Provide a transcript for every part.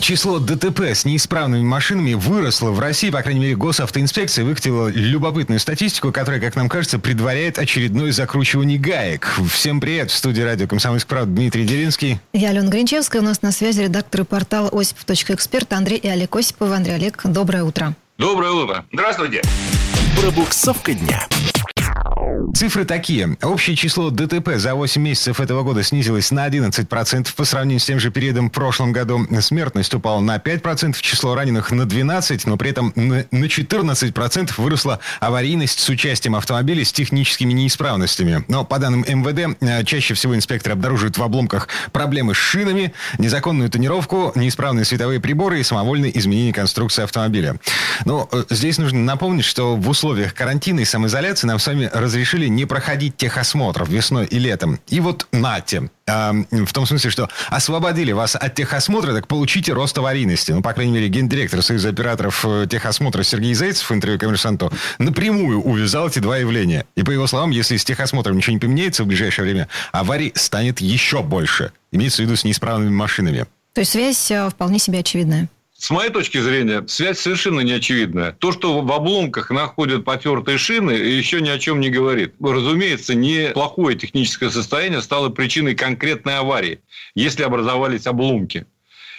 Число ДТП с неисправными машинами выросло в России, по крайней мере, госавтоинспекция выкатила любопытную статистику, которая, как нам кажется, предваряет очередное закручивание гаек. Всем привет! В студии радио «Комсомольская правда» Дмитрий Делинский. Я Алена Гринчевская. У нас на связи редакторы портала осипов.эксперт Андрей и Олег Осиповы. Андрей Олег, доброе утро. Доброе утро. Здравствуйте. Пробуксовка дня. Цифры такие. Общее число ДТП за 8 месяцев этого года снизилось на 11% по сравнению с тем же периодом в прошлом году. Смертность упала на 5%, число раненых на 12%, но при этом на на 14% выросла аварийность с участием автомобилей с техническими неисправностями. Но по данным МВД, э, чаще всего инспекторы обнаруживают в обломках проблемы с шинами, незаконную тонировку, неисправные световые приборы и самовольное изменение конструкции автомобиля. Но э, здесь нужно напомнить, что в условиях карантина и самоизоляции нам с вами разрешили не проходить техосмотров весной и летом. И вот нате. А, в том смысле, что освободили вас от техосмотра, так получите рост аварийности. Ну, по крайней мере, гендиректор Союза операторов э, техосмотра Сергей Зайцев в интервью коммерсанту напрямую увязал эти два явления. И по его словам, если с техосмотром ничего не поменяется в ближайшее время, аварий станет еще больше. Имеется в виду с неисправными машинами. То есть связь э, вполне себе очевидная. С моей точки зрения, связь совершенно не очевидная. То, что в обломках находят потертые шины, еще ни о чем не говорит. Разумеется, неплохое техническое состояние стало причиной конкретной аварии, если образовались обломки.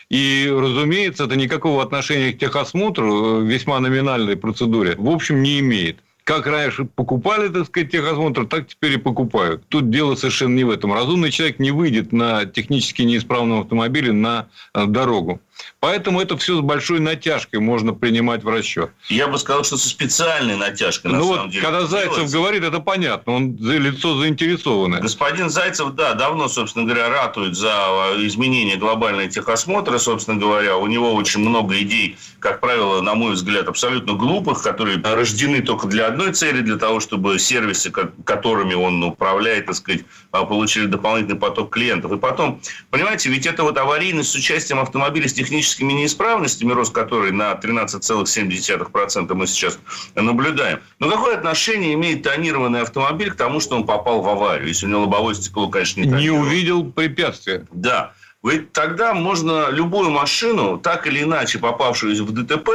И, разумеется, это никакого отношения к техосмотру, э, весьма номинальной процедуре, в общем, не имеет. Как раньше покупали, так сказать, техосмотр, так теперь и покупают. Тут дело совершенно не в этом. Разумный человек не выйдет на технически неисправном автомобиле на э, дорогу. Поэтому это все с большой натяжкой можно принимать в расчет. Я бы сказал, что со специальной натяжкой, на ну самом вот, деле. когда Зайцев делается. говорит, это понятно. Он за- лицо заинтересованное. Господин Зайцев, да, давно, собственно говоря, ратует за э, изменение глобальной техосмотра, собственно говоря. У него очень много идей, как правило, на мой взгляд, абсолютно глупых, которые рождены только для одной цели, для того, чтобы сервисы, ко- которыми он управляет, так сказать, а, получили дополнительный поток клиентов. И потом, понимаете, ведь это вот аварийность с участием автомобиля с техническими неисправностями, рост которой на 13,7% мы сейчас наблюдаем. Но какое отношение имеет тонированный автомобиль к тому, что он попал в аварию, если у него лобовое стекло, конечно, не Не тонировано? увидел препятствия. Да. Ведь тогда можно любую машину, так или иначе попавшую в ДТП,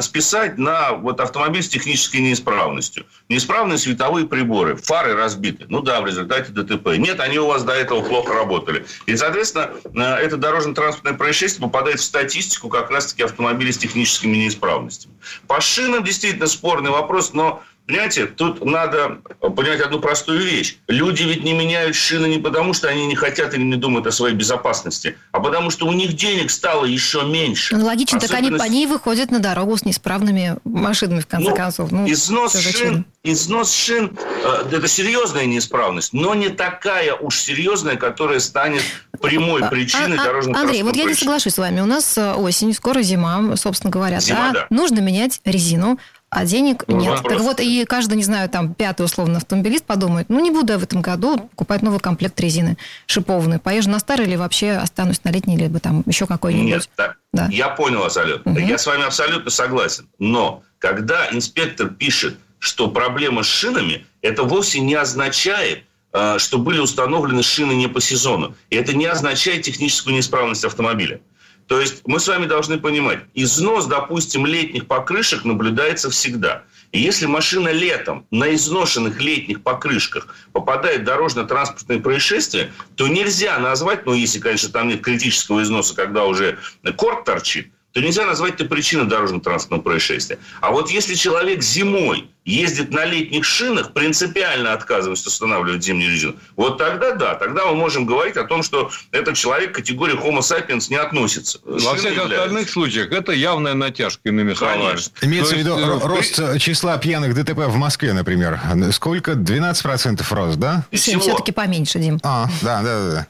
списать на вот автомобиль с технической неисправностью. Неисправные световые приборы, фары разбиты. Ну да, в результате ДТП. Нет, они у вас до этого плохо работали. И, соответственно, э, это дорожно-транспортное происшествие попадает в статистику как раз-таки автомобилей с техническими неисправностями. По шинам действительно спорный вопрос, но Понимаете, тут надо понять одну простую вещь. Люди ведь не меняют шины не потому, что они не хотят или не думают о своей безопасности, а потому, что у них денег стало еще меньше. Ну, логично, так они по ней выходят на дорогу с неисправными машинами, в конце Ну, концов. Ну, износ шин, износ шин э, это серьезная неисправность, но не такая уж серьезная, которая станет прямой причиной А- а- дорожного Андрей, вот я не соглашусь с вами. У нас э, осень, скоро зима, собственно говоря. Зима, да, да. Нужно менять резину. А денег Ну, нет. вопрос. Так вот, и каждый, не знаю, там, пятый условно автомобилист подумает, ну, не буду я в этом году покупать новый комплект резины шипованной. Поезжу на старый или вообще останусь на летний, либо там еще какой-нибудь. Нет, так, Да. я понял Алена. Мгм. Я с вами абсолютно согласен. Но когда инспектор пишет, что проблема с шинами, это вовсе не означает, э, что были установлены шины не по сезону. И это не означает техническую неисправность автомобиля. То есть мы с вами должны понимать, износ, допустим, летних покрышек наблюдается всегда. И если машина летом на изношенных летних покрышках попадает в дорожно-транспортное происшествие, то нельзя назвать, ну, если, конечно, там нет критического износа, когда уже корт торчит, то нельзя назвать это причиной дорожно-транспортного происшествия. А вот если человек зимой ездит на летних шинах, принципиально отказываясь устанавливать зимнюю резину, вот тогда да, тогда мы можем говорить о том, что этот человек к категории Homo sapiens не относится. Во всех являются. остальных случаях это явная натяжка, иными словами. Конечно. Имеется в То виду есть, ро- э, рост числа пьяных ДТП в Москве, например. Сколько? 12% рост, да? Всего. все-таки поменьше, Дим. А, да, да, да, да.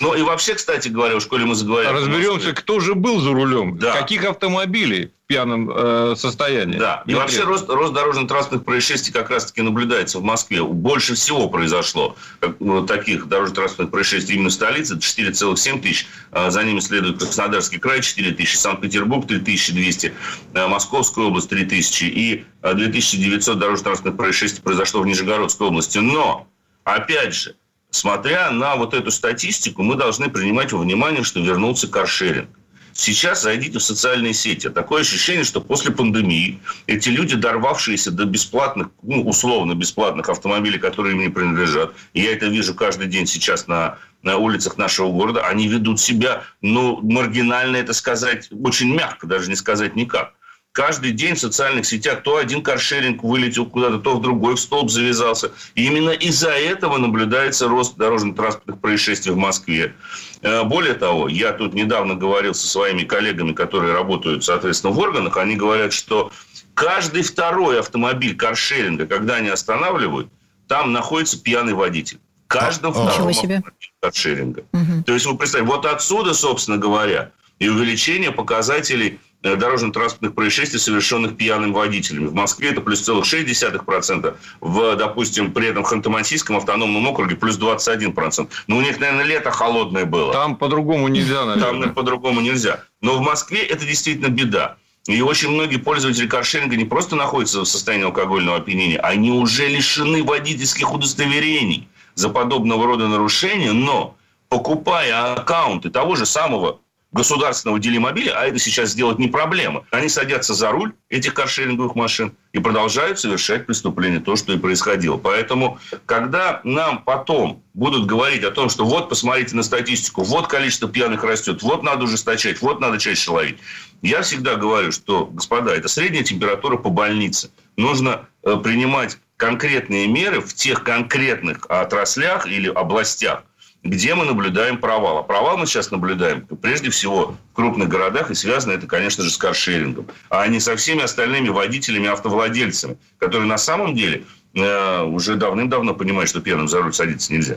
Ну и вообще, кстати говоря, в школе мы заговорили. Разберемся, кто же был за рулем, Да. каких автомобилей. В пьяном э, состоянии. Да, и вообще рост, рост дорожно-транспортных происшествий как раз-таки наблюдается в Москве. Больше всего произошло ну, таких дорожно-транспортных происшествий именно в столице, 4,7 тысяч. А за ними следует Краснодарский край, 4 тысячи, Санкт-Петербург, 3200, э, Московская область, 3 тысячи и 2900 дорожно-транспортных происшествий произошло в Нижегородской области. Но, опять же, смотря на вот эту статистику, мы должны принимать во внимание, что вернулся каршеринг. Сейчас зайдите в социальные сети. Такое ощущение, что после пандемии эти люди, дорвавшиеся до бесплатных, ну, условно бесплатных автомобилей, которые им не принадлежат, и я это вижу каждый день сейчас на, на улицах нашего города, они ведут себя, ну, маргинально это сказать, очень мягко, даже не сказать никак каждый день в социальных сетях то один каршеринг вылетел куда-то, то в другой в столб завязался. И именно из-за этого наблюдается рост дорожно-транспортных происшествий в Москве. Э, более того, я тут недавно говорил со своими коллегами, которые работают, соответственно, в органах, они говорят, что каждый второй автомобиль каршеринга, когда они останавливают, там находится пьяный водитель. Каждом а, втором автомобиле каршеринга. Угу. То есть, вы представьте, вот отсюда, собственно говоря, и увеличение показателей дорожно-транспортных происшествий, совершенных пьяным водителями. В Москве это плюс целых 0,6%, в, допустим, при этом Ханты-Мансийском автономном округе плюс 21%. Но у них, наверное, лето холодное было. Там по-другому нельзя, наверное. Там наверное, по-другому нельзя. Но в Москве это действительно беда. И очень многие пользователи каршеринга не просто находятся в состоянии алкогольного опьянения, они уже лишены водительских удостоверений за подобного рода нарушения, но покупая аккаунты того же самого государственного делимобиля, а это сейчас сделать не проблема. Они садятся за руль этих каршеринговых машин и продолжают совершать преступления, то, что и происходило. Поэтому, когда нам потом будут говорить о том, что вот, посмотрите на статистику, вот количество пьяных растет, вот надо ужесточать, вот надо чаще ловить. Я всегда говорю, что, господа, это средняя температура по больнице. Нужно э, принимать конкретные меры в тех конкретных отраслях или областях, где мы наблюдаем провал. А провал мы сейчас наблюдаем прежде всего в крупных городах, и связано это, конечно же, с каршерингом, а не со всеми остальными водителями, автовладельцами, которые на самом деле э, уже давным-давно понимают, что пьяным за руль садиться нельзя.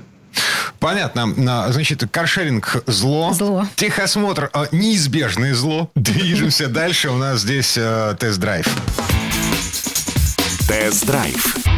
Понятно. Значит, каршеринг зло. Зло. Техосмотр э, неизбежное зло. Движемся дальше. У нас здесь э, тест-драйв. Тест-драйв.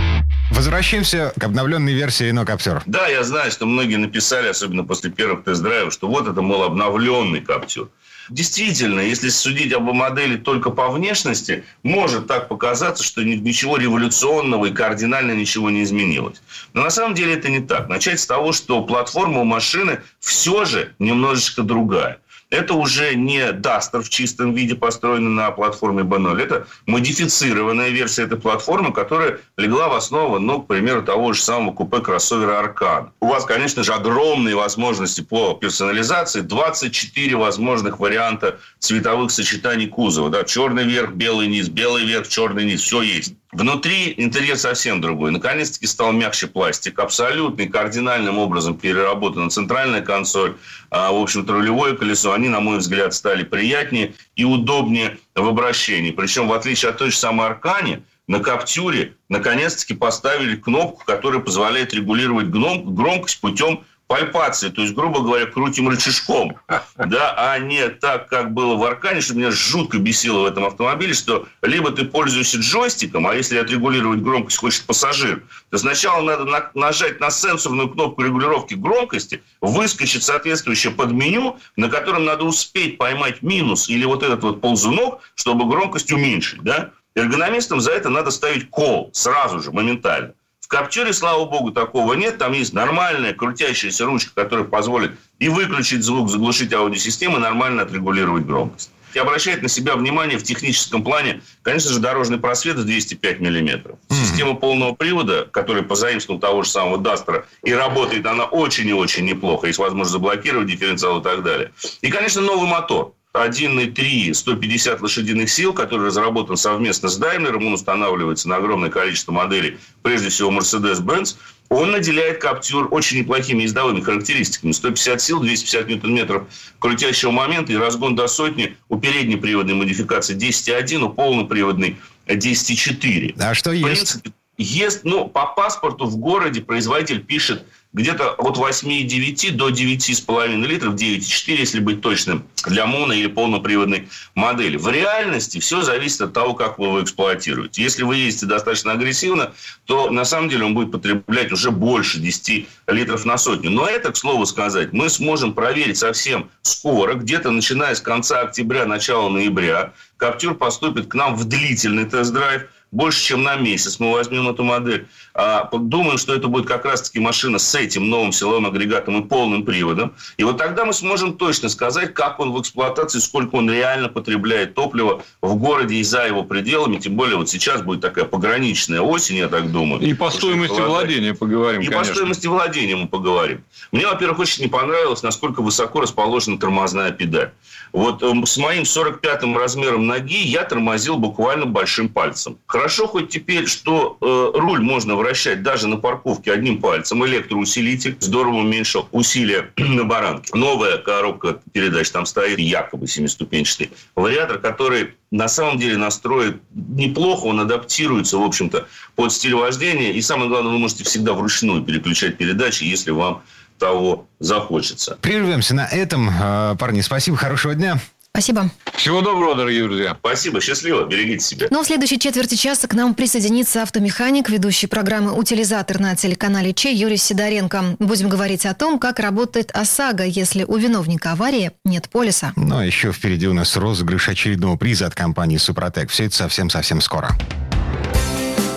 Возвращаемся к обновленной версии Captur. Да, я знаю, что многие написали, особенно после первых тест-драйвов, что вот это, мол, обновленный Captur. Действительно, если судить об модели только по внешности, может так показаться, что ничего революционного и кардинально ничего не изменилось. Но на самом деле это не так. Начать с того, что платформа у машины все же немножечко другая это уже не Duster в чистом виде, построенный на платформе B0. Это модифицированная версия этой платформы, которая легла в основу, ну, к примеру, того же самого купе кроссовера Аркан. У вас, конечно же, огромные возможности по персонализации. 24 возможных варианта цветовых сочетаний кузова. Да? Черный верх, белый низ, белый верх, черный низ. Все есть. Внутри интерьер совсем другой. Наконец-таки стал мягче пластик. Абсолютно и кардинальным образом переработана центральная консоль. А, в общем-то, рулевое колесо. Они, на мой взгляд, стали приятнее и удобнее в обращении. Причем, в отличие от той же самой Аркани, на Каптюре наконец-таки поставили кнопку, которая позволяет регулировать громкость путем пальпации, то есть, грубо говоря, крутим рычажком, да, а не так, как было в Аркане, что меня жутко бесило в этом автомобиле, что либо ты пользуешься джойстиком, а если отрегулировать громкость хочет пассажир, то сначала надо на, нажать на сенсорную кнопку регулировки громкости, выскочит соответствующее под меню, на котором надо успеть поймать минус или вот этот вот ползунок, чтобы громкость уменьшить, да. Эргономистам за это надо ставить кол сразу же, моментально. Каптюре, слава богу, такого нет. Там есть нормальная крутящаяся ручка, которая позволит и выключить звук, заглушить аудиосистему, и нормально отрегулировать громкость. И обращает на себя внимание в техническом плане, конечно же, дорожный просвет в 205 миллиметров. Система полного привода, которая позаимствовала того же самого Дастера, и работает она очень и очень неплохо. Есть возможность заблокировать дифференциал и так далее. И, конечно, новый мотор. 1,3 150 лошадиных сил, который разработан совместно с Daimler, он устанавливается на огромное количество моделей, прежде всего Mercedes-Benz, он наделяет Каптюр очень неплохими ездовыми характеристиками. 150 сил, 250 ньютон-метров крутящего момента и разгон до сотни у переднеприводной модификации 10,1, у полноприводной 10,4. А что есть? принципе, Ест, ну, по паспорту в городе производитель пишет где-то от 8,9 до 9,5 литров, 9,4, если быть точным, для моно- или полноприводной модели. В реальности все зависит от того, как вы его эксплуатируете. Если вы ездите достаточно агрессивно, то на самом деле он будет потреблять уже больше 10 литров на сотню. Но это, к слову сказать, мы сможем проверить совсем скоро, где-то начиная с конца октября, начала ноября. Каптюр поступит к нам в длительный тест-драйв – больше, чем на месяц мы возьмем эту модель. А, думаем, что это будет как раз-таки машина с этим новым силовым агрегатом и полным приводом. И вот тогда мы сможем точно сказать, как он в эксплуатации, сколько он реально потребляет топлива в городе и за его пределами. Тем более вот сейчас будет такая пограничная осень, я так думаю. И по стоимости владения поговорим, И конечно. по стоимости владения мы поговорим. Мне, во-первых, очень не понравилось, насколько высоко расположена тормозная педаль. Вот э, с моим 45-м размером ноги я тормозил буквально большим пальцем. Хорошо хоть теперь, что э, руль можно вращать даже на парковке одним пальцем. Электроусилитель здорово уменьшил усилия на баранке. Новая коробка передач там стоит, якобы семиступенчатый вариатор, который на самом деле настроит неплохо, он адаптируется, в общем-то, под стиль вождения. И самое главное, вы можете всегда вручную переключать передачи, если вам того захочется. Прервемся на этом. Э, Парни, спасибо, хорошего дня. Спасибо. Всего доброго, дорогие друзья. Спасибо, счастливо, берегите себя. Ну, в следующей четверти часа к нам присоединится автомеханик, ведущий программы «Утилизатор» на телеканале Че Юрий Сидоренко. Будем говорить о том, как работает ОСАГО, если у виновника аварии нет полиса. Ну, а еще впереди у нас розыгрыш очередного приза от компании «Супротек». Все это совсем-совсем скоро.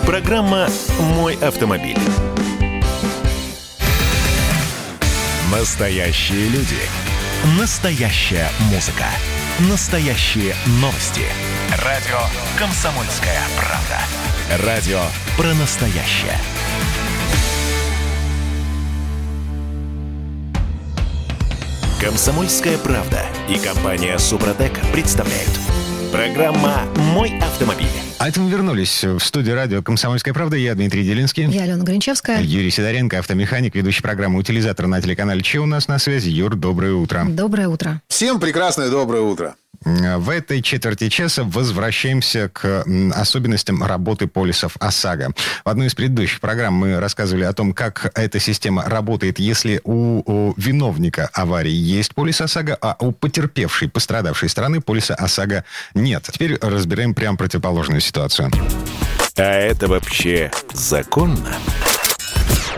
Программа «Мой автомобиль». Настоящие люди. Настоящая музыка. Настоящие новости. Радио «Комсомольская правда». Радио про настоящее. «Комсомольская правда» и компания «Супротек» представляют. Программа «Мой автомобиль». А это мы вернулись в студию радио «Комсомольская правда». Я Дмитрий Делинский. Я Алена Гринчевская. Юрий Сидоренко, автомеханик, ведущий программы «Утилизатор» на телеканале Че у нас на связи. Юр, доброе утро. Доброе утро. Всем прекрасное доброе утро. В этой четверти часа возвращаемся к особенностям работы полисов ОСАГО. В одной из предыдущих программ мы рассказывали о том, как эта система работает, если у, у виновника аварии есть полис ОСАГО, а у потерпевшей, пострадавшей стороны полиса ОСАГО нет. Теперь разбираем прям противоположную ситуацию. А это вообще законно?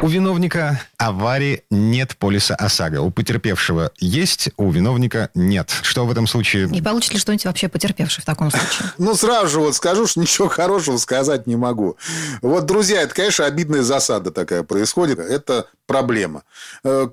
У виновника аварии нет полиса ОСАГО. У потерпевшего есть, у виновника нет. Что в этом случае? И получит ли что-нибудь вообще потерпевший в таком случае? Ну, сразу же вот скажу, что ничего хорошего сказать не могу. Вот, друзья, это, конечно, обидная засада такая происходит. Это проблема. Э,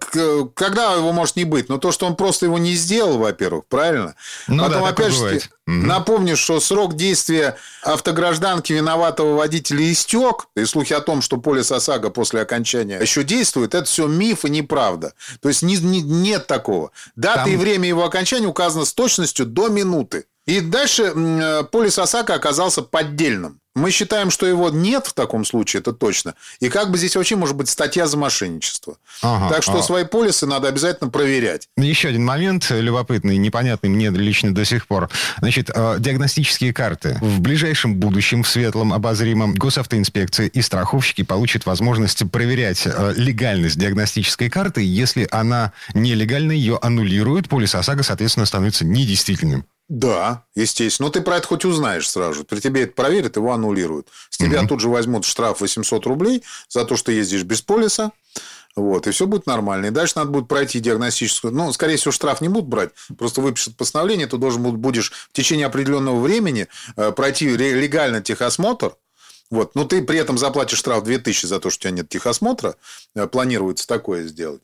Когда его может не быть? Но то, что он просто его не сделал, во-первых, правильно? Ну Потом, да, опять же, напомню, что срок действия автогражданки виноватого водителя истек. И слухи о том, что полис ОСАГО после окончания еще действует, это все миф и неправда. То есть не- не- нет такого. Дата Там- и время его окончания указано с точностью до минуты. И дальше э, полис ОСАГО оказался поддельным. Мы считаем, что его нет в таком случае, это точно. И как бы здесь вообще может быть статья за мошенничество. Ага, так что а. свои полисы надо обязательно проверять. Еще один момент э, любопытный, непонятный мне лично до сих пор. Значит, э, диагностические карты. В ближайшем будущем, в светлом, обозримом, госавтоинспекция и страховщики получат возможность проверять э, легальность диагностической карты. Если она нелегальна, ее аннулируют, полис ОСАГО, соответственно, становится недействительным. Да, естественно. Но ты про это хоть узнаешь сразу. При тебе это проверят, его аннулируют. С тебя тут же возьмут штраф 800 рублей за то, что ездишь без полиса. Вот, и все будет нормально. И дальше надо будет пройти диагностическую... Ну, скорее всего, штраф не будут брать. Просто выпишут постановление. Ты должен буд- будешь в течение определенного времени э, пройти легально техосмотр. Вот. Но ты при этом заплатишь штраф 2000 за то, что у тебя нет техосмотра. Э, Планируется такое сделать.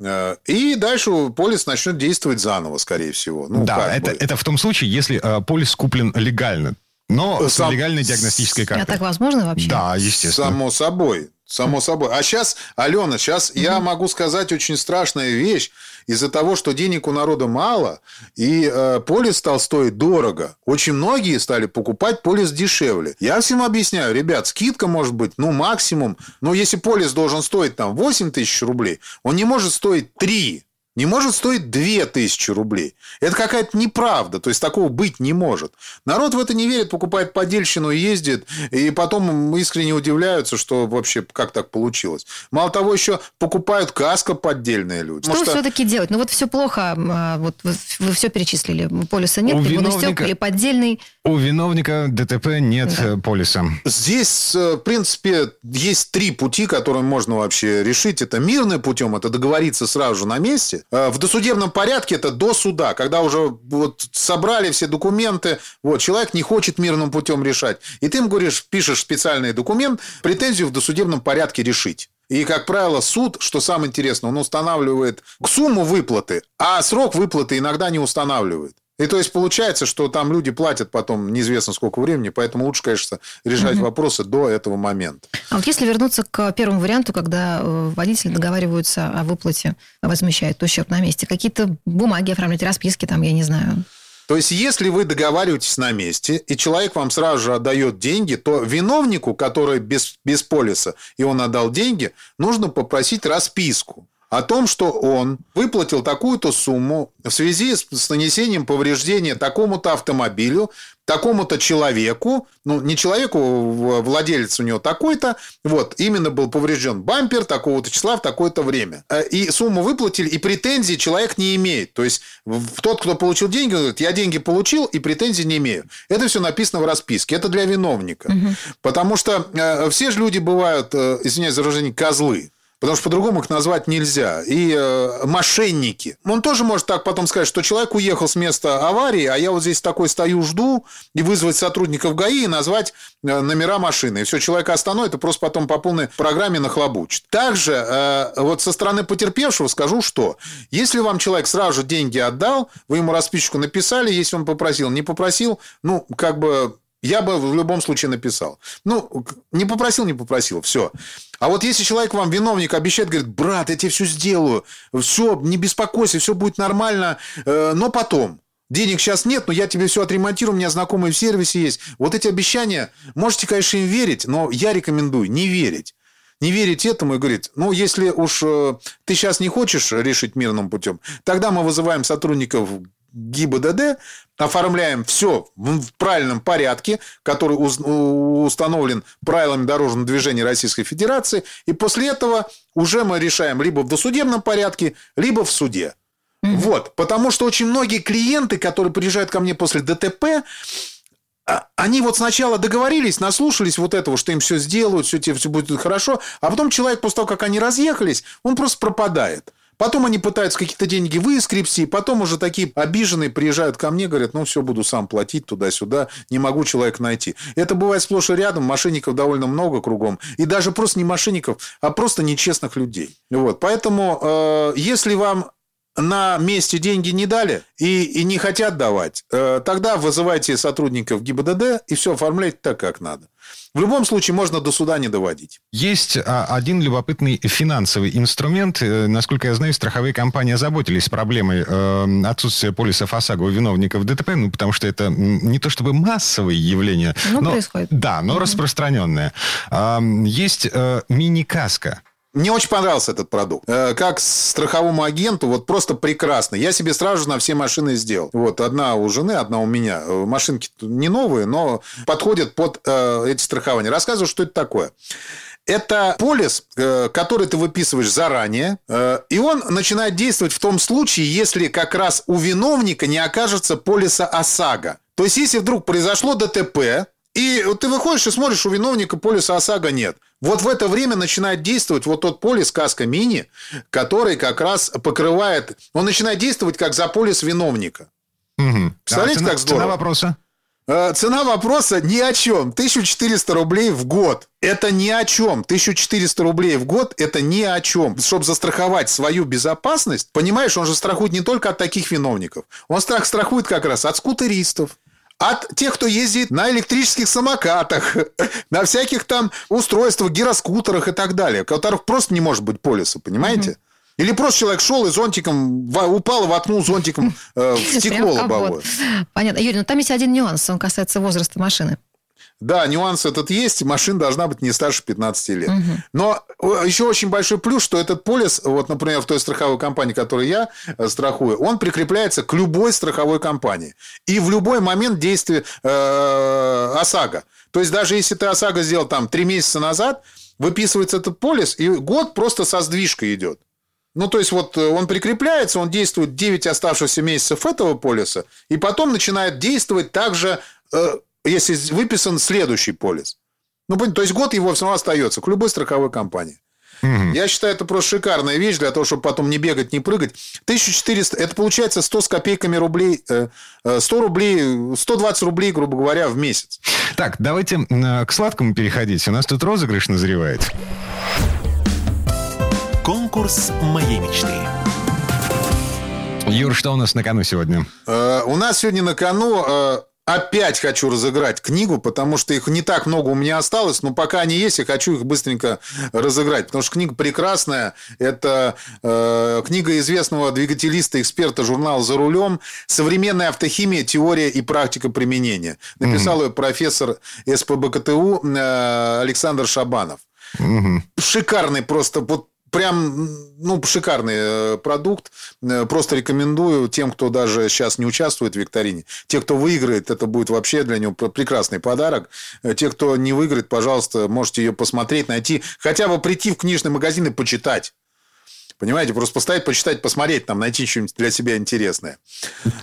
Э, И дальше полис начнет действовать заново, скорее всего. Ну, да, это, бы. это в том случае, если э, полис куплен легально, но с Сам- легальной диагностической А картой. так возможно вообще? Да, естественно. Само собой. Само собой. А сейчас, Алена, сейчас я могу сказать очень страшная вещь. Из-за того, что денег у народа мало, и э, полис стал стоить дорого, очень многие стали покупать полис дешевле. Я всем объясняю, ребят, скидка может быть, ну, максимум. Но если полис должен стоить там 8 тысяч рублей, он не может стоить 3. Не может стоить 2000 рублей. Это какая-то неправда, то есть такого быть не может. Народ в это не верит, покупает подельщину, ездит, и потом искренне удивляются, что вообще как так получилось. Мало того, еще покупают каска поддельные люди. Что, что... все-таки делать? Ну вот все плохо, а, вот вы, вы все перечислили. Полиса нет, виновника... или поддельный. У виновника ДТП нет да. Э, полиса. Здесь, э, в принципе, есть три пути, которые можно вообще решить. Это мирным путем, это договориться сразу же на месте. Э, в досудебном порядке это до суда, когда уже вот собрали все документы, вот, человек не хочет мирным путем решать. И ты им говоришь, пишешь специальный документ, претензию в досудебном порядке решить. И, как правило, суд, что самое интересное, он устанавливает сумму выплаты, а срок выплаты иногда не устанавливает. И то есть получается, что там люди платят потом неизвестно сколько времени, поэтому лучше, конечно, решать угу. вопросы до этого момента. А вот если вернуться к первому варианту, когда э, водители договариваются о выплате, возмещают ущерб на месте, какие-то бумаги оформлять, расписки там, я не знаю. То есть, если вы договариваетесь на месте, и человек вам сразу же отдает деньги, то виновнику, который без, без полиса, и он отдал деньги, нужно попросить расписку о том, что он выплатил такую-то сумму в связи с нанесением повреждения такому-то автомобилю, такому-то человеку, ну, не человеку, владелец у него такой-то, вот, именно был поврежден бампер такого-то числа в такое-то время. Э, и сумму выплатили, и претензий человек не имеет. То есть, тот, кто получил деньги, говорит, я деньги получил, и претензий не имею. Это все написано в расписке. Это для виновника. Угу. Потому что э, все же люди бывают, э, извиняюсь за выражение, козлы. Потому что по-другому их назвать нельзя. И э, мошенники. Он тоже может так потом сказать, что человек уехал с места аварии, а я вот здесь такой стою, жду, и вызвать сотрудников ГАИ и назвать э, номера машины. И все, человека остановит, и просто потом по полной программе нахлобучит. Также э, вот со стороны потерпевшего скажу, что если вам человек сразу же деньги отдал, вы ему расписочку написали, если он попросил, не попросил, ну, как бы я бы в любом случае написал. Ну, не попросил, не попросил, все. А вот если человек вам, виновник, обещает, говорит, брат, я тебе все сделаю, все, не беспокойся, все будет нормально, э, но потом. Денег сейчас нет, но я тебе все отремонтирую, у меня знакомые в сервисе есть. Вот эти обещания, можете, конечно, им верить, но я рекомендую не верить не верить этому и говорить, ну, если уж э, ты сейчас не хочешь решить мирным путем, тогда мы вызываем сотрудников ГИБДД, оформляем все в правильном порядке, который установлен правилами дорожного движения Российской Федерации, и после этого уже мы решаем либо в досудебном порядке, либо в суде. Mm-hmm. Вот, потому что очень многие клиенты, которые приезжают ко мне после ДТП, а, они вот сначала договорились, наслушались вот этого, что им все сделают, все, все будет хорошо, а потом человек после того, как они разъехались, он просто пропадает. Потом они пытаются какие-то деньги выскрепсти, потом уже такие обиженные приезжают ко мне, говорят, ну, все, буду сам платить туда-сюда, не могу человека найти. Это бывает сплошь и рядом, мошенников довольно много кругом. И даже просто не мошенников, а просто нечестных людей. Вот. Поэтому, э, если вам на месте деньги не дали и, и не хотят давать, э, тогда вызывайте сотрудников ГИБДД и все оформляйте так, как надо. В любом случае можно до суда не доводить. Есть а, один любопытный финансовый инструмент. Э, насколько я знаю, страховые компании заботились проблемой э, отсутствия полисов ОСАГО у виновников ДТП, ну, потому что это не то чтобы массовое явление. Ну, но, происходит. Да, но mm-hmm. распространенное. Есть мини-каска мне очень понравился этот продукт. Э, как страховому агенту, вот просто прекрасно. Я себе сразу же на все машины сделал. Вот одна у жены, одна у меня. Э, машинки не новые, но подходят под э, эти страхования. Рассказываю, что это такое. Это полис, который ты выписываешь заранее, и он начинает действовать в том случае, если как раз у виновника не окажется полиса ОСАГО. То есть, если вдруг произошло ДТП, и ты выходишь и смотришь, у виновника полиса ОСАГО нет. Вот в это время начинает действовать вот тот полис Каска Мини, который как раз покрывает... Он начинает действовать как за полис виновника. Угу. Представляете, а цена, как здорово? Цена вопроса? Э, цена вопроса ни о чем. 1400 рублей в год. Это ни о чем. 1400 рублей в год – это ни о чем. Чтобы застраховать свою безопасность, понимаешь, он же страхует не только от таких виновников. Он страх страхует как раз от скутеристов, от тех, кто ездит на электрических самокатах, на всяких там устройствах, гироскутерах и так далее, которых просто не может быть полиса, понимаете? Или просто человек шел и зонтиком упал и воткнул зонтиком э, в стекло лобовое. Понятно. Юрий, но там есть один нюанс, он касается возраста машины. Да, нюанс этот есть, машина должна быть не старше 15 лет. Угу. Но э, еще очень большой плюс, что этот полис, вот, например, в той страховой компании, которую я э, страхую, он прикрепляется к любой страховой компании. И в любой момент действия э, ОСАГО. То есть, даже если ты ОСАГО сделал там 3 месяца назад, выписывается этот полис, и год просто со сдвижкой идет. Ну, то есть, вот он прикрепляется, он действует 9 оставшихся месяцев этого полиса, и потом начинает действовать также если выписан следующий полис. Ну, то есть год его все равно остается к любой страховой компании. Угу. Я считаю, это просто шикарная вещь для того, чтобы потом не бегать, не прыгать. 1400, это получается 100 с копейками рублей, 100 э, э, рублей, 120 рублей, грубо говоря, в месяц. Так, давайте к сладкому переходить. У нас тут розыгрыш назревает. Конкурс моей мечты. Юр, что у нас на кону сегодня? Э, у нас сегодня на кону опять хочу разыграть книгу, потому что их не так много у меня осталось, но пока они есть, я хочу их быстренько разыграть, потому что книга прекрасная. Это э, книга известного двигателиста, эксперта журнала «За рулем. Современная автохимия. Теория и практика применения». Написал mm-hmm. ее профессор СПБКТУ э, Александр Шабанов. Угу. Шикарный просто. Вот прям, ну, шикарный э, продукт. Э, просто рекомендую тем, кто даже сейчас не участвует в викторине. Те, кто выиграет, это будет вообще для него прекрасный подарок. Э, те, кто не выиграет, пожалуйста, можете ее посмотреть, найти. Хотя бы прийти в книжный магазин и почитать. Понимаете, просто поставить, почитать, посмотреть, там, найти что-нибудь для себя интересное.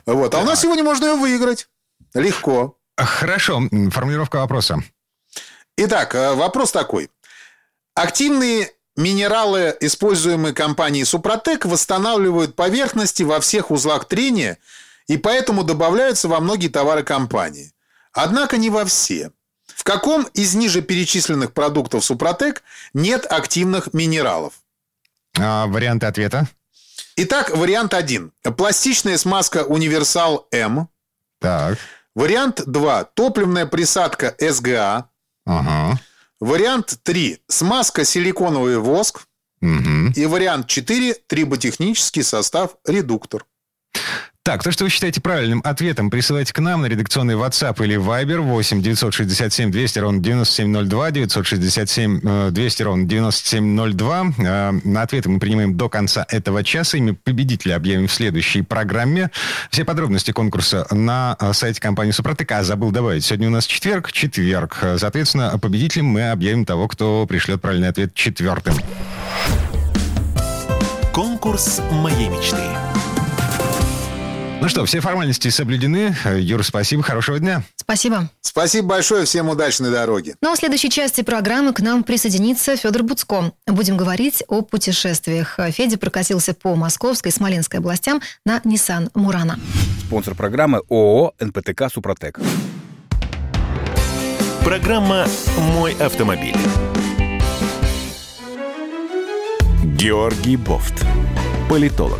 Вот. А у нас сегодня можно ее выиграть. Легко. Хорошо. Формулировка вопроса. Итак, вопрос такой. Активные Минералы, используемые компанией Супротек, восстанавливают поверхности во всех узлах трения и поэтому добавляются во многие товары компании. Однако не во все. В каком из ниже перечисленных продуктов Супротек нет активных минералов? А, варианты ответа? Итак, вариант 1. Пластичная смазка Универсал М. Так. Вариант 2. Топливная присадка СГА. Ага. Вариант 3. Смазка силиконовый воск. Угу. И вариант 4. Триботехнический состав редуктор. Так, то, что вы считаете правильным ответом, присылайте к нам на редакционный WhatsApp или Viber 8 967 200 ровно 9702, 967 200 ровно 9702. На ответы мы принимаем до конца этого часа. Имя победителя объявим в следующей программе. Все подробности конкурса на э, сайте компании Супротек. А забыл добавить, сегодня у нас четверг, четверг. Соответственно, победителем мы объявим того, кто пришлет правильный ответ четвертым. Конкурс моей мечты. Ну что, все формальности соблюдены. Юр, спасибо, хорошего дня. Спасибо. Спасибо большое, всем удачной дороги. Ну а в следующей части программы к нам присоединится Федор Буцко. Будем говорить о путешествиях. Федя прокатился по Московской и Смоленской областям на Nissan Мурана. Спонсор программы ООО «НПТК Супротек». Программа «Мой автомобиль». Георгий Бофт. Политолог,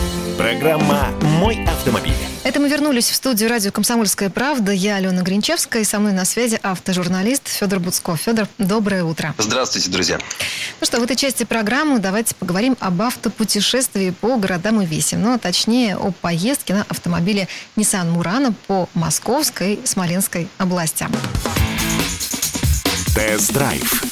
Программа «Мой автомобиль». Это мы вернулись в студию радио «Комсомольская правда». Я Алена Гринчевская, и со мной на связи автожурналист Федор Буцков. Федор, доброе утро. Здравствуйте, друзья. Ну что, в этой части программы давайте поговорим об автопутешествии по городам и весям. Ну, а точнее, о поездке на автомобиле Nissan Murano по Московской и Смоленской областям. Тест-драйв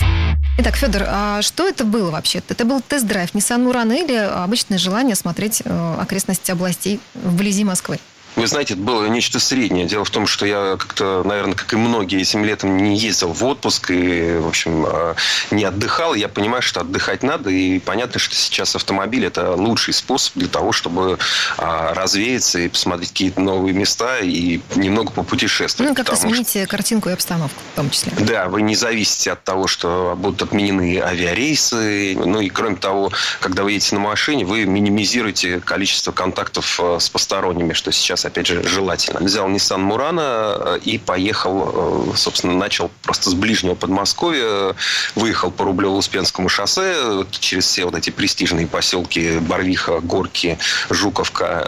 Итак, Федор, а что это было вообще? Это был тест-драйв Nissan Murano или обычное желание смотреть э, окрестности областей вблизи Москвы? Вы знаете, это было нечто среднее. Дело в том, что я как-то, наверное, как и многие, этим летом не ездил в отпуск и, в общем, а, не отдыхал. Я понимаю, что отдыхать надо. И понятно, что сейчас автомобиль – это лучший способ для того, чтобы а, развеяться и посмотреть какие-то новые места и немного попутешествовать. Ну, как-то сменить что... картинку и обстановку в том числе. Да, вы не зависите от того, что будут отменены авиарейсы. Ну и, кроме того, когда вы едете на машине, вы минимизируете количество контактов а, с посторонними, что сейчас опять же, желательно. Взял Nissan Murano и поехал, собственно, начал просто с ближнего Подмосковья, выехал по Рублево-Успенскому шоссе через все вот эти престижные поселки Барвиха, Горки, Жуковка,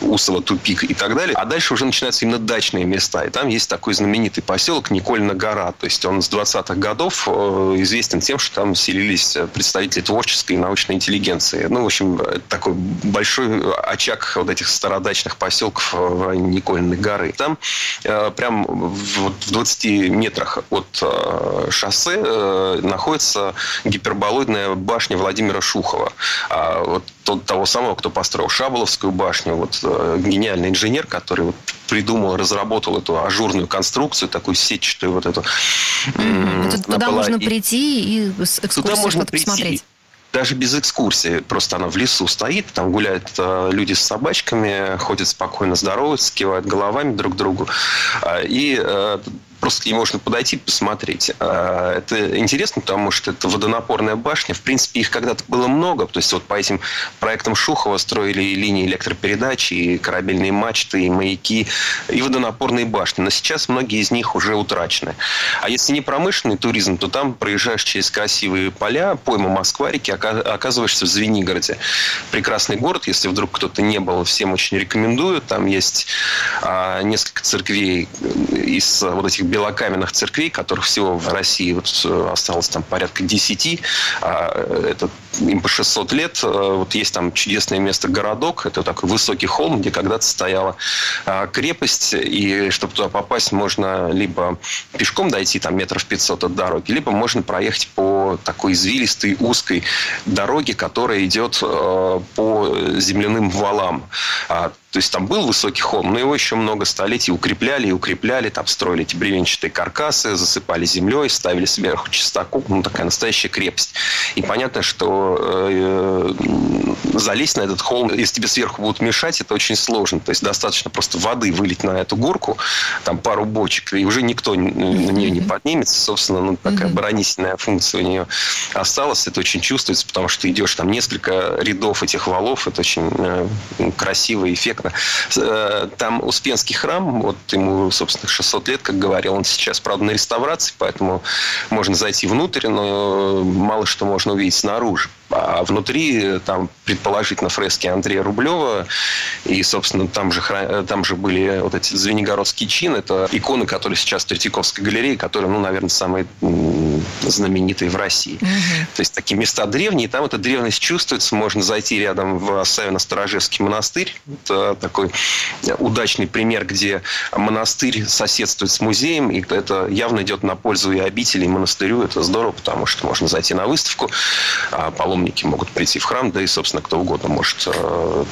Усово, Тупик и так далее. А дальше уже начинаются именно дачные места. И там есть такой знаменитый поселок Никольна гора. То есть он с 20-х годов известен тем, что там селились представители творческой и научной интеллигенции. Ну, в общем, такой большой очаг вот этих стародачных поселков в районе Никольной горы. Там э, прям в 20 метрах от э, шоссе э, находится гиперболоидная башня Владимира Шухова. А вот тот, того самого, кто построил Шаболовскую башню, вот гениальный инженер, который вот придумал, разработал эту ажурную конструкцию, такую сетчатую вот эту. Туда можно прийти и экскурсию Туда можно прийти. посмотреть даже без экскурсии. Просто она в лесу стоит, там гуляют э, люди с собачками, ходят спокойно, здороваются, кивают головами друг другу. Э, и э, просто к ней можно подойти посмотреть. А, это интересно, потому что это водонапорная башня. В принципе, их когда-то было много. То есть вот по этим проектам Шухова строили и линии электропередач, и корабельные мачты, и маяки, и водонапорные башни. Но сейчас многие из них уже утрачены. А если не промышленный туризм, то там проезжаешь через красивые поля, пойма Москва-реки, оказываешься в Звенигороде. Прекрасный город, если вдруг кто-то не был, всем очень рекомендую. Там есть а, несколько церквей из вот этих белокаменных церквей, которых всего в России вот э, осталось там порядка 10. А, это им по 600 лет. Э, вот есть там чудесное место городок. Это такой высокий холм, где когда-то стояла а, крепость. И чтобы туда попасть, можно либо пешком дойти там метров 500 от дороги, либо можно проехать по такой извилистой узкой дороге, которая идет э, по земляным валам. То есть там был высокий холм, но его еще много столетий укрепляли и укрепляли, там строили эти бревенчатые каркасы, засыпали землей, ставили сверху чистокол, ну такая настоящая крепость. И понятно, что э, залезть на этот холм, если тебе сверху будут мешать, это очень сложно. То есть достаточно просто воды вылить на эту горку, там пару бочек, и уже никто на нее не поднимется. Собственно, ну, такая оборонительная функция у нее осталась. Это очень чувствуется, потому что идешь там несколько рядов этих валов. Это очень э, красиво и эффектно понятно. Э, там Успенский храм, вот ему, собственно, 600 лет, как говорил, он сейчас, правда, на реставрации, поэтому можно зайти внутрь, но мало что можно увидеть снаружи. А внутри там предположительно фрески Андрея Рублева. И, собственно, там же, там же были вот эти Звенигородские чины. Это иконы, которые сейчас в Третьяковской галерее, которые, ну, наверное, самые знаменитые в России. Угу. То есть такие места древние. Там эта древность чувствуется. Можно зайти рядом в Савино-Сторожевский монастырь. Это такой удачный пример, где монастырь соседствует с музеем. И это явно идет на пользу и обители, и монастырю. Это здорово, потому что можно зайти на выставку, а паломники могут прийти в храм, да и, собственно, кто угодно может э,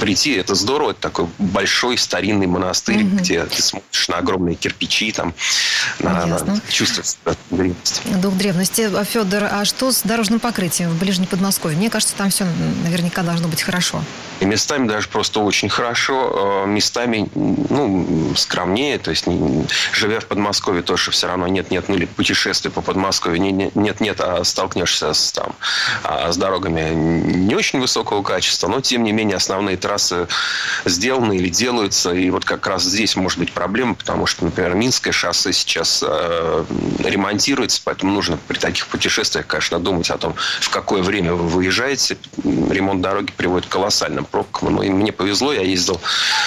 прийти. Это здорово. Это такой большой старинный монастырь, угу. где ты смотришь на огромные кирпичи, там, на, на чувствуешь древность. Дух древности. А, Федор, а что с дорожным покрытием в ближнем Подмосковье? Мне кажется, там все наверняка должно быть хорошо. И местами даже просто очень хорошо, э, местами ну, скромнее. То есть, живя в Подмосковье, тоже все равно нет-нет, ну или путешествие по Подмосковью, нет-нет, а столкнешься с, там, а, с дорогами не очень высокого качества, но тем не менее основные трассы сделаны или делаются. И вот как раз здесь может быть проблема, потому что, например, Минское шоссе сейчас э, ремонтируется, поэтому нужно при таких путешествиях, конечно, думать о том, в какое время вы выезжаете. Ремонт дороги приводит к колоссальным пробкам. Ну, и мне повезло, я ездил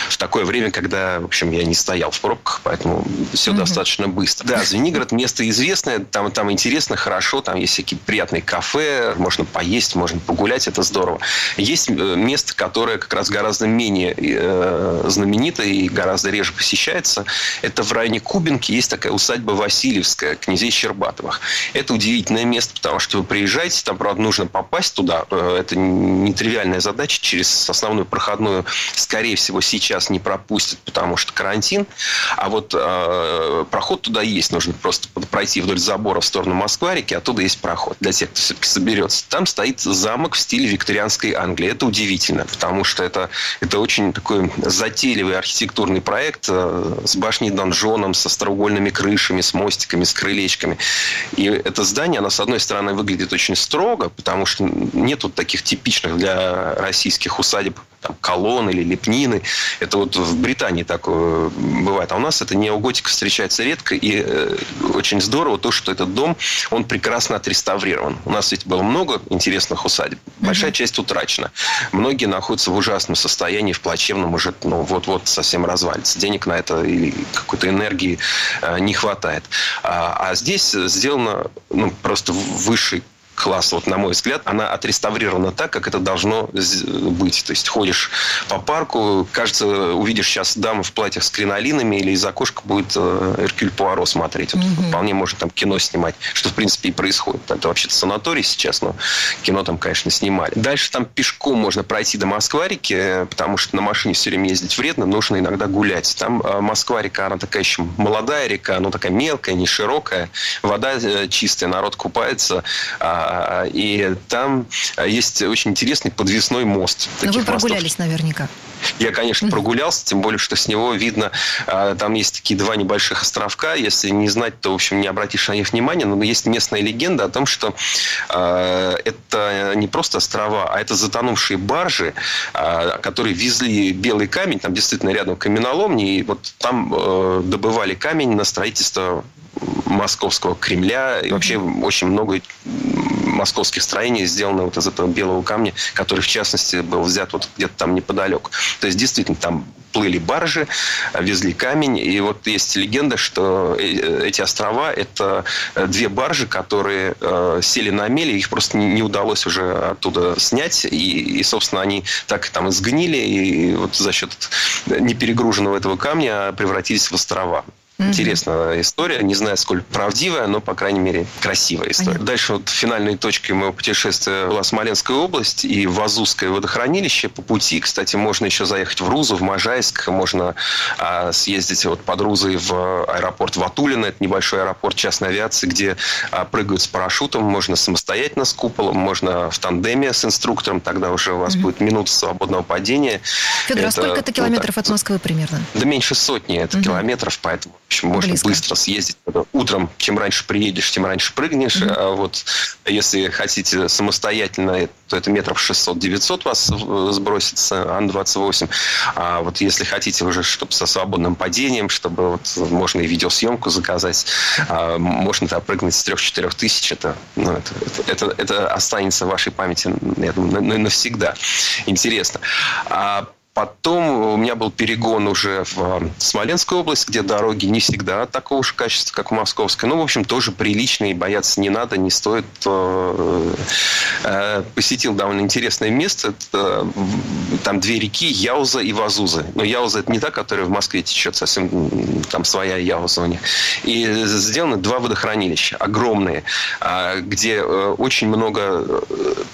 в такое время, когда, в общем, я не стоял в пробках, поэтому все mm достаточно быстро. Да, Звенигород место известное, там, там интересно, хорошо, там есть всякие приятные кафе, можно поесть, можно погулять, это здорово. Есть э, место, которое как раз гораздо менее э, знаменитое и гораздо реже посещается. Это в районе Кубинки есть такая усадьба Васильевская, князей Щербатовых. Это удивительное место, потому что вы приезжаете, там, правда, нужно попасть туда. Э, это нетривиальная задача. Через основную проходную, скорее всего, сейчас не пропустят, потому что карантин. А вот э, проход туда есть. Нужно просто пройти вдоль забора в сторону Москва-реки, оттуда есть проход для тех, кто все-таки соберется. Там стоит замок в стиле викторианской Англии. Это удивительно, потому что это, это очень такой затейливый архитектурный проект э, с башней-донжоном, со остроугольными крышами, с мостиками, с крылечками. И это здание, оно, с одной стороны, выглядит очень строго, потому что нет вот таких типичных для российских усадеб там, колонн или лепнины. Это вот в Британии такое бывает. А у нас это неоготика встречается редко. И э, очень здорово то, что этот дом, он прекрасно отреставрирован. У нас ведь было много интересных усадеб. Большая угу. часть утрачена. Многие находятся в ужасном состоянии, в плачевном, уже ну, вот-вот совсем развалится. Денег на это или какой-то энергии э, не хватает. А, а здесь сделано ну, просто высший класс, вот на мой взгляд, она отреставрирована так, как это должно быть. То есть ходишь по парку, кажется, увидишь сейчас даму в платьях с кринолинами или из окошка будет э, Эркюль Пуаро смотреть. Вот угу. Вполне может там кино снимать, что в принципе и происходит. Это вообще-то санаторий сейчас, но кино там, конечно, снимали. Дальше там пешком можно пройти до Москва-реки, потому что на машине все время ездить вредно, нужно иногда гулять. Там э, Москва-река, она такая еще молодая река, она такая мелкая, не широкая, вода э, чистая, народ купается, а, и там есть очень интересный подвесной мост. Но вы прогулялись мостов. наверняка. Я, конечно, прогулялся, тем более, что с него видно, а, там есть такие два небольших островка. Если не знать, то, в общем, не обратишь на них внимания. Но есть местная легенда о том, что а, это не просто острова, а это затонувшие баржи, которые везли белый камень. Там действительно рядом каменоломни. И вот там э, добывали камень на строительство московского Кремля. И вообще очень много московских строений сделано вот из этого белого камня, который, в частности, был взят вот где-то там неподалеку. То есть, действительно, там плыли баржи, везли камень. И вот есть легенда, что э, эти острова – это две баржи, которые э, сели на мели, их просто не удалось уже оттуда снять. И, и собственно, они так там изгнили, и вот за счет неперегруженного этого камня превратились в острова. Mm-hmm. Интересная история. Не знаю, сколь правдивая, но, по крайней мере, красивая история. Понятно. Дальше вот финальной точкой моего путешествия была Смоленская область и Вазузское водохранилище по пути. Кстати, можно еще заехать в Рузу, в Можайск. Можно а, съездить вот под Рузой в аэропорт Ватулина. Это небольшой аэропорт частной авиации, где а, прыгают с парашютом. Можно самостоятельно с куполом, можно в тандеме с инструктором. Тогда уже у вас mm-hmm. будет минута свободного падения. Федор, а это, а сколько это километров ну, так, от Москвы примерно? Да меньше сотни это mm-hmm. километров, поэтому общем, можно Близко. быстро съездить. Утром, чем раньше приедешь, тем раньше прыгнешь. Mm-hmm. А вот если хотите самостоятельно, то это метров 600-900 вас сбросится, Ан-28. А вот если хотите уже, чтобы со свободным падением, чтобы вот можно и видеосъемку заказать, а, можно туда прыгнуть с 3-4 тысяч. Это, ну, это, это, это, это останется в вашей памяти, я думаю, навсегда. Интересно. А Потом у меня был перегон уже в э, Смоленскую область, где дороги не всегда такого же качества, как в Московской. Ну, в общем, тоже приличные, бояться не надо, не стоит. Э, э, посетил довольно интересное место. Там две реки, Яуза и Вазуза. Но Яуза это не та, которая в Москве течет, совсем там своя Яуза у них. И сделаны два водохранилища, огромные, где очень много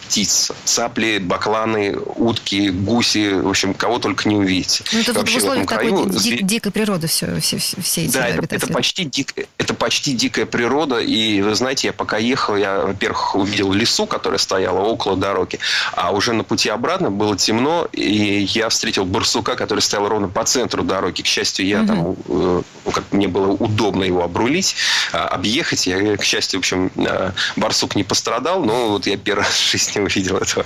птиц. Цапли, бакланы, утки, гуси, в общем, кого только не увидите. Ну, это Вообще, в условиях в такой краю, ди- дикой природы все, все, все эти Да, это, это, почти дик, это почти дикая природа. И, вы знаете, я пока ехал, я, во-первых, увидел лесу, которая стояла около дороги, а уже на пути обратно было темно, и я встретил барсука, который стоял ровно по центру дороги. К счастью, я угу. там, э, ну, как мне было удобно его обрулить, а, объехать. Я, к счастью, в общем, э, барсук не пострадал, но вот я первый раз в жизни увидел этого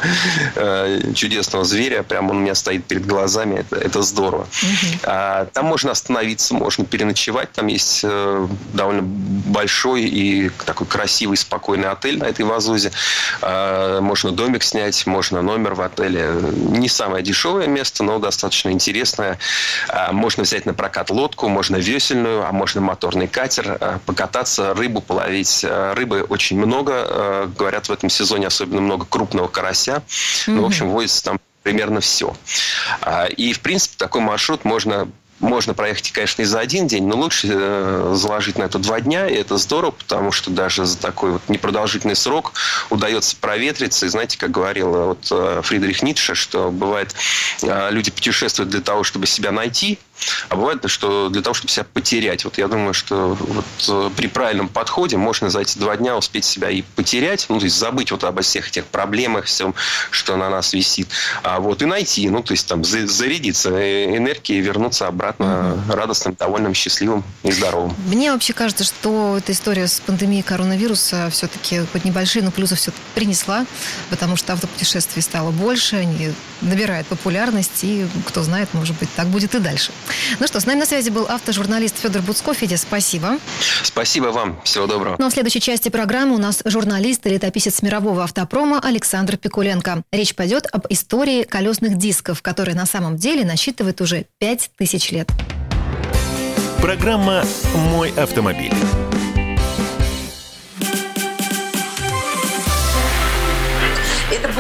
э, чудесного зверя. Прям он у меня стоит перед глазами глазами, это, это здорово. Угу. А, там можно остановиться, можно переночевать. Там есть э, довольно большой и такой красивый, спокойный отель на этой Вазузе. А, можно домик снять, можно номер в отеле. Не самое дешевое место, но достаточно интересное. А, можно взять на прокат лодку, можно весельную, а можно моторный катер, а, покататься, рыбу половить. А, рыбы очень много. А, говорят, в этом сезоне особенно много крупного карася. Ну, в общем, водится там примерно все. А, и, в принципе, такой маршрут можно можно проехать, конечно, и за один день, но лучше э, заложить на это два дня, и это здорово, потому что даже за такой вот непродолжительный срок удается проветриться. И знаете, как говорил вот э, Фридрих Ницше, что бывает, э, люди путешествуют для того, чтобы себя найти, а бывает, что для того, чтобы себя потерять. Вот я думаю, что вот э, при правильном подходе можно за эти два дня успеть себя и потерять, ну, то есть забыть вот обо всех этих проблемах, всем, что на нас висит, а вот и найти, ну, то есть там зарядиться энергией и вернуться обратно угу. радостным, довольным, счастливым и здоровым. Мне вообще кажется, что эта история с пандемией коронавируса все-таки хоть небольшие, но плюсы все принесла, потому что автопутешествий стало больше, они набирают популярность, и кто знает, может быть, так будет и дальше. Ну что, с нами на связи был автожурналист Федор Буцко. Федя, спасибо. Спасибо вам. Всего доброго. Ну а в следующей части программы у нас журналист и летописец мирового автопрома Александр Пикуленко. Речь пойдет об истории колесных дисков, которые на самом деле насчитывают уже 5000 лет. Программа «Мой автомобиль».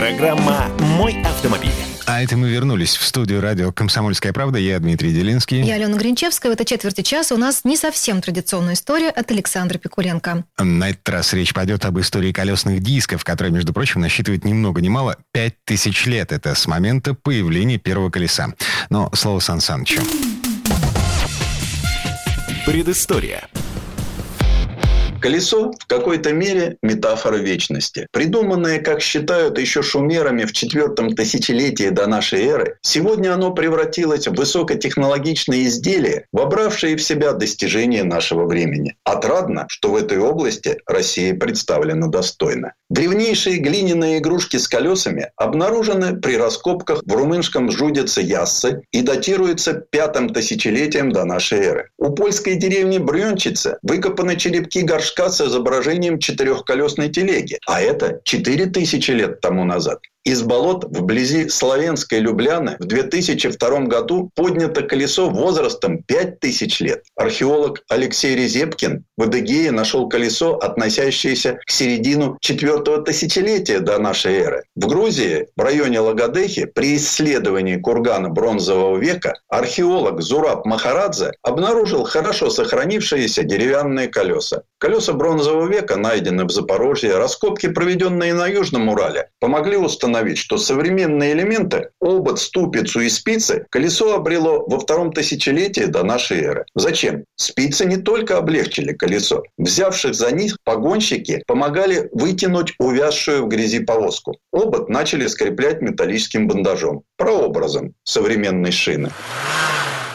Программа «Мой автомобиль». А это мы вернулись в студию радио «Комсомольская правда». Я Дмитрий Делинский. Я Алена Гринчевская. В этой четверти часа у нас не совсем традиционная история от Александра Пикуленко. На этот раз речь пойдет об истории колесных дисков, которая, между прочим, насчитывает ни много ни мало 5000 лет. Это с момента появления первого колеса. Но слово Сан Санычу. Предыстория. Колесо в какой-то мере метафора вечности. Придуманное, как считают еще шумерами в четвертом тысячелетии до нашей эры, сегодня оно превратилось в высокотехнологичное изделие, вобравшее в себя достижения нашего времени. Отрадно, что в этой области Россия представлена достойно. Древнейшие глиняные игрушки с колесами обнаружены при раскопках в румынском жудице Яссы и датируются пятым тысячелетием до нашей эры. У польской деревни Брюнчице выкопаны черепки горшка с изображением четырехколесной телеги. А это 4000 лет тому назад. Из болот вблизи Славянской Любляны в 2002 году поднято колесо возрастом 5000 лет. Археолог Алексей Резепкин в Адыгее нашел колесо, относящееся к середину четвертого тысячелетия до нашей эры. В Грузии, в районе Лагодехи, при исследовании кургана бронзового века археолог Зураб Махарадзе обнаружил хорошо сохранившиеся деревянные колеса. Колеса бронзового века найдены в Запорожье. Раскопки, проведенные на Южном Урале, помогли установить установить, что современные элементы, обод, ступицу и спицы, колесо обрело во втором тысячелетии до нашей эры. Зачем? Спицы не только облегчили колесо. Взявших за них погонщики помогали вытянуть увязшую в грязи повозку. Обод начали скреплять металлическим бандажом, прообразом современной шины.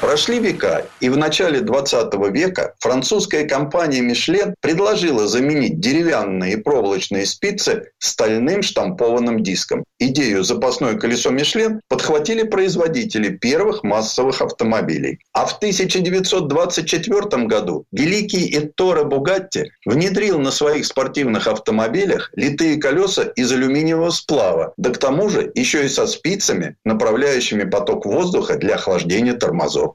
Прошли века, и в начале 20 века французская компания «Мишлен» предложила заменить деревянные и проволочные спицы стальным штампованным диском. Идею «запасное колесо Мишлен» подхватили производители первых массовых автомобилей. А в 1924 году великий Этторе Бугатти внедрил на своих спортивных автомобилях литые колеса из алюминиевого сплава, да к тому же еще и со спицами, направляющими поток воздуха для охлаждения тормозов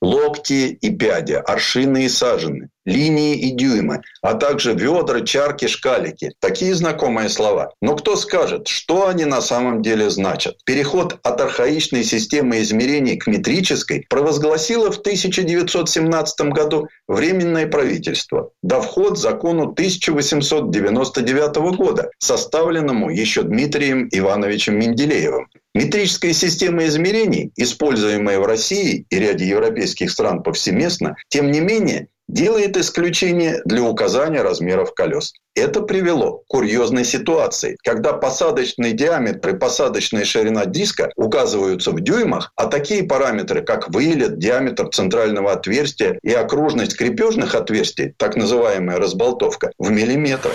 локти и пяди, аршины и сажены, линии и дюймы, а также ведра, чарки, шкалики. Такие знакомые слова. Но кто скажет, что они на самом деле значат? Переход от архаичной системы измерений к метрической провозгласило в 1917 году Временное правительство, до вход закону 1899 года, составленному еще Дмитрием Ивановичем Менделеевым. Метрическая система измерений, используемая в России и ряде европейских стран повсеместно, тем не менее делает исключение для указания размеров колес. Это привело к курьезной ситуации, когда посадочный диаметр и посадочная ширина диска указываются в дюймах, а такие параметры, как вылет, диаметр центрального отверстия и окружность крепежных отверстий, так называемая разболтовка, в миллиметрах.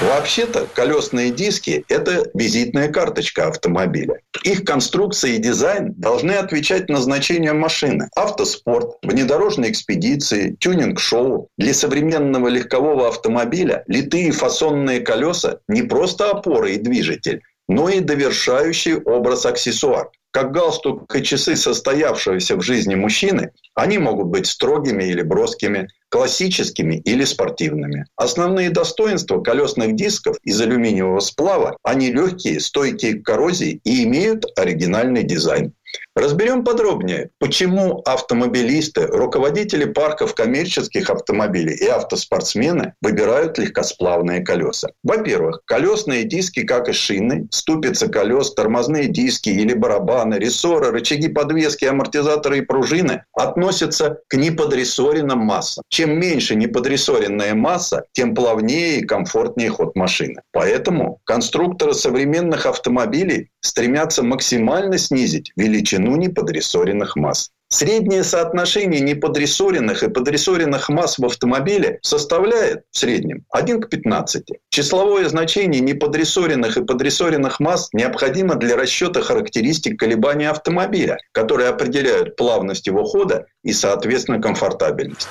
Вообще-то колесные диски – это визитная карточка автомобиля. Их конструкция и дизайн должны отвечать назначению машины. Автоспорт, внедорожные экспедиции, тюнинг-шоу. Для современного легкового автомобиля литые фасонные колеса не просто опоры и движитель, но и довершающий образ аксессуар. Как галстук и часы состоявшегося в жизни мужчины, они могут быть строгими или броскими, классическими или спортивными. Основные достоинства колесных дисков из алюминиевого сплава – они легкие, стойкие к коррозии и имеют оригинальный дизайн. Разберем подробнее, почему автомобилисты, руководители парков коммерческих автомобилей и автоспортсмены выбирают легкосплавные колеса. Во-первых, колесные диски, как и шины, ступицы колес, тормозные диски или барабаны, рессоры, рычаги подвески, амортизаторы и пружины относятся к неподрессоренным массам. Чем меньше неподрессоренная масса, тем плавнее и комфортнее ход машины. Поэтому конструкторы современных автомобилей стремятся максимально снизить величину неподрессоренных масс. Среднее соотношение неподрессоренных и подрессоренных масс в автомобиле составляет в среднем 1 к 15. Числовое значение неподрессоренных и подрессоренных масс необходимо для расчета характеристик колебания автомобиля, которые определяют плавность его хода и, соответственно, комфортабельность.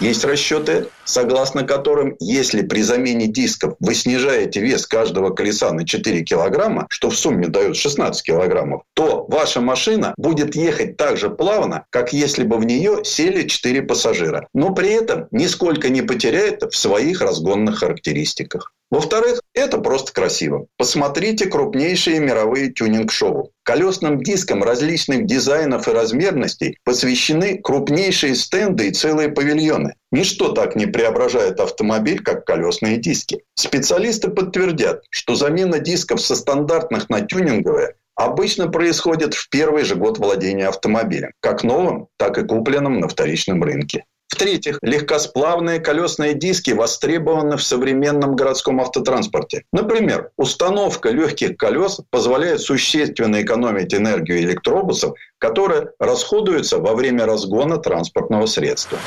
Есть расчеты, согласно которым, если при замене дисков вы снижаете вес каждого колеса на 4 килограмма, что в сумме дает 16 килограммов, то ваша машина будет ехать так же плавно, как если бы в нее сели 4 пассажира, но при этом нисколько не потеряет в своих разгонных характеристиках. Во-вторых, это просто красиво. Посмотрите крупнейшие мировые тюнинг-шоу. Колесным дискам различных дизайнов и размерностей посвящены крупнейшие стенды и целые павильоны. Ничто так не преображает автомобиль, как колесные диски. Специалисты подтвердят, что замена дисков со стандартных на тюнинговые обычно происходит в первый же год владения автомобилем, как новым, так и купленным на вторичном рынке. В-третьих, легкосплавные колесные диски востребованы в современном городском автотранспорте. Например, установка легких колес позволяет существенно экономить энергию электробусов, которая расходуется во время разгона транспортного средства.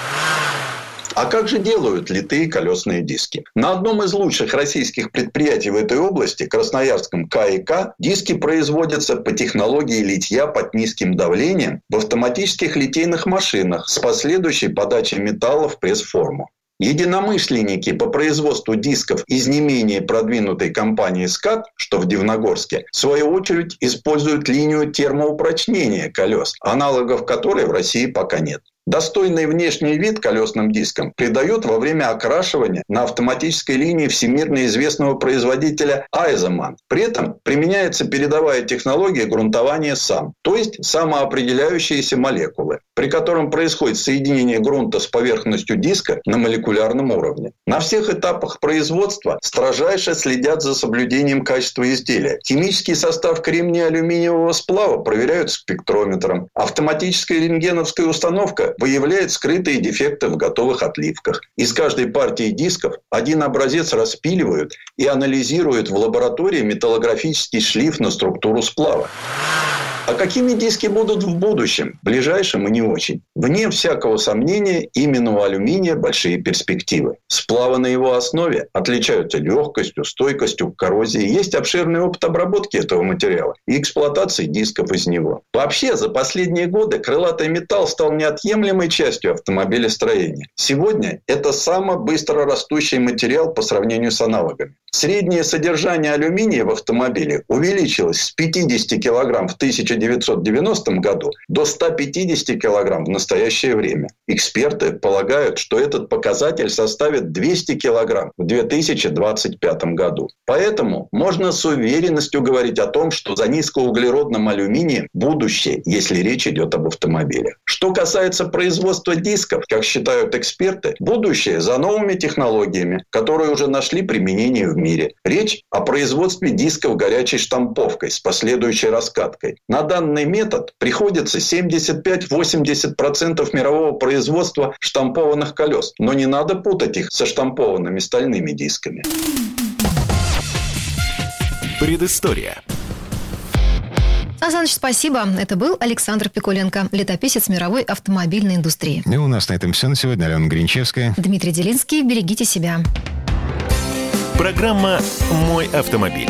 А как же делают литые колесные диски? На одном из лучших российских предприятий в этой области, Красноярском КИК, диски производятся по технологии литья под низким давлением в автоматических литейных машинах с последующей подачей металла в пресс-форму. Единомышленники по производству дисков из не менее продвинутой компании «СКАТ», что в Дивногорске, в свою очередь используют линию термоупрочнения колес, аналогов которой в России пока нет. Достойный внешний вид колесным дискам придают во время окрашивания на автоматической линии всемирно известного производителя Айземан. При этом применяется передовая технология грунтования сам, то есть самоопределяющиеся молекулы, при котором происходит соединение грунта с поверхностью диска на молекулярном уровне. На всех этапах производства строжайше следят за соблюдением качества изделия. Химический состав кремния алюминиевого сплава проверяют спектрометром. Автоматическая рентгеновская установка выявляет скрытые дефекты в готовых отливках. Из каждой партии дисков один образец распиливают и анализируют в лаборатории металлографический шлиф на структуру сплава. А какими диски будут в будущем, ближайшем и не очень? Вне всякого сомнения, именно у алюминия большие перспективы. Сплавы на его основе отличаются легкостью, стойкостью к коррозии. Есть обширный опыт обработки этого материала и эксплуатации дисков из него. Вообще, за последние годы крылатый металл стал неотъемлемой частью автомобилестроения. Сегодня это самый быстро растущий материал по сравнению с аналогами. Среднее содержание алюминия в автомобиле увеличилось с 50 кг в 1990 году до 150 кг в настоящее время. Эксперты полагают, что этот показатель составит 200 кг в 2025 году. Поэтому можно с уверенностью говорить о том, что за низкоуглеродным алюминием будущее, если речь идет об автомобиле. Что касается производства дисков, как считают эксперты, будущее за новыми технологиями, которые уже нашли применение в мире. Речь о производстве дисков горячей штамповкой с последующей раскаткой. На данный метод приходится 75-80% мирового производства штампованных колес. Но не надо путать их со штампованными стальными дисками. Предыстория. Сан спасибо. Это был Александр Пикуленко, летописец мировой автомобильной индустрии. И у нас на этом все на сегодня. Алена Гринчевская. Дмитрий Делинский. Берегите себя. Программа «Мой автомобиль».